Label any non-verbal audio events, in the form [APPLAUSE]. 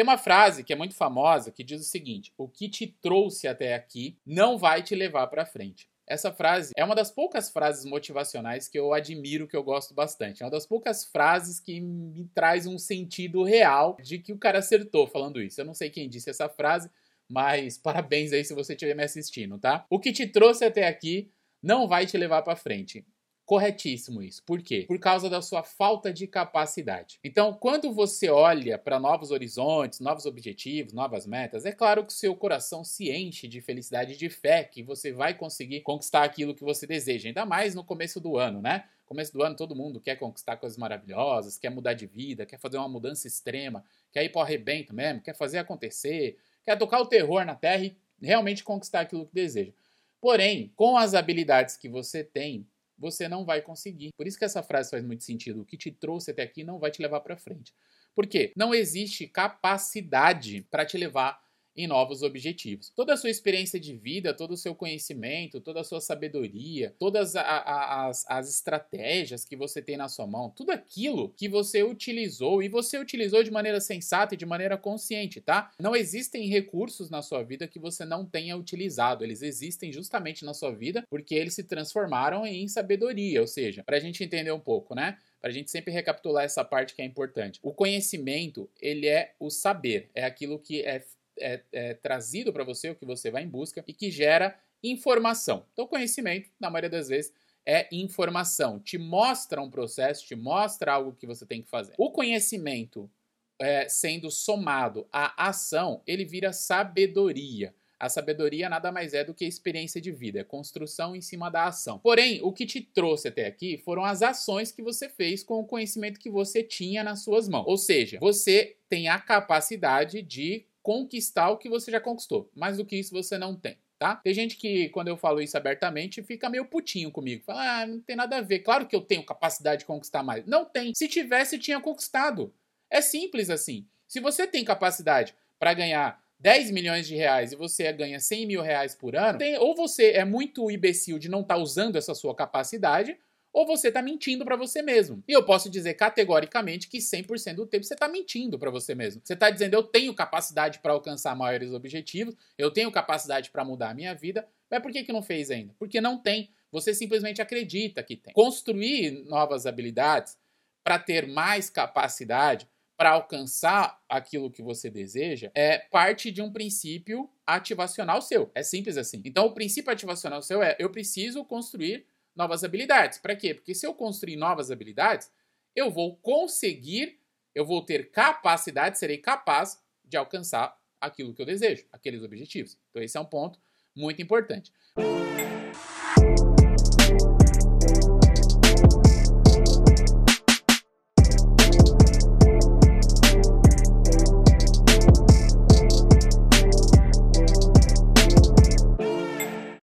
Tem uma frase que é muito famosa que diz o seguinte: o que te trouxe até aqui não vai te levar para frente. Essa frase é uma das poucas frases motivacionais que eu admiro, que eu gosto bastante. É uma das poucas frases que me traz um sentido real de que o cara acertou falando isso. Eu não sei quem disse essa frase, mas [LAUGHS] parabéns aí se você estiver me assistindo, tá? O que te trouxe até aqui não vai te levar para frente. Corretíssimo isso. Por quê? Por causa da sua falta de capacidade. Então, quando você olha para novos horizontes, novos objetivos, novas metas, é claro que seu coração se enche de felicidade e de fé que você vai conseguir conquistar aquilo que você deseja, ainda mais no começo do ano, né? Começo do ano todo mundo quer conquistar coisas maravilhosas, quer mudar de vida, quer fazer uma mudança extrema, quer ir para o arrebento mesmo, quer fazer acontecer, quer tocar o terror na terra e realmente conquistar aquilo que deseja. Porém, com as habilidades que você tem, você não vai conseguir. Por isso que essa frase faz muito sentido. O que te trouxe até aqui não vai te levar para frente. Por quê? Não existe capacidade para te levar em novos objetivos. Toda a sua experiência de vida, todo o seu conhecimento, toda a sua sabedoria, todas a, a, as, as estratégias que você tem na sua mão, tudo aquilo que você utilizou e você utilizou de maneira sensata e de maneira consciente, tá? Não existem recursos na sua vida que você não tenha utilizado. Eles existem justamente na sua vida porque eles se transformaram em sabedoria, ou seja, para a gente entender um pouco, né? para a gente sempre recapitular essa parte que é importante. O conhecimento, ele é o saber, é aquilo que é é, é trazido para você, o que você vai em busca e que gera informação. Então, conhecimento, na maioria das vezes, é informação. Te mostra um processo, te mostra algo que você tem que fazer. O conhecimento é, sendo somado à ação, ele vira sabedoria. A sabedoria nada mais é do que experiência de vida, é construção em cima da ação. Porém, o que te trouxe até aqui foram as ações que você fez com o conhecimento que você tinha nas suas mãos. Ou seja, você tem a capacidade de conquistar o que você já conquistou. Mais do que isso você não tem. Tá? Tem gente que, quando eu falo isso abertamente, fica meio putinho comigo. Fala, ah, não tem nada a ver. Claro que eu tenho capacidade de conquistar mais. Não tem. Se tivesse, tinha conquistado. É simples assim. Se você tem capacidade para ganhar 10 milhões de reais e você ganha 100 mil reais por ano, tem, ou você é muito imbecil de não estar tá usando essa sua capacidade, ou você está mentindo para você mesmo. E eu posso dizer categoricamente que 100% do tempo você está mentindo para você mesmo. Você está dizendo eu tenho capacidade para alcançar maiores objetivos, eu tenho capacidade para mudar a minha vida, mas por que, que não fez ainda? Porque não tem. Você simplesmente acredita que tem. Construir novas habilidades para ter mais capacidade para alcançar aquilo que você deseja é parte de um princípio ativacional seu. É simples assim. Então, o princípio ativacional seu é: eu preciso construir novas habilidades. Para quê? Porque se eu construir novas habilidades, eu vou conseguir, eu vou ter capacidade, serei capaz de alcançar aquilo que eu desejo, aqueles objetivos. Então, esse é um ponto muito importante.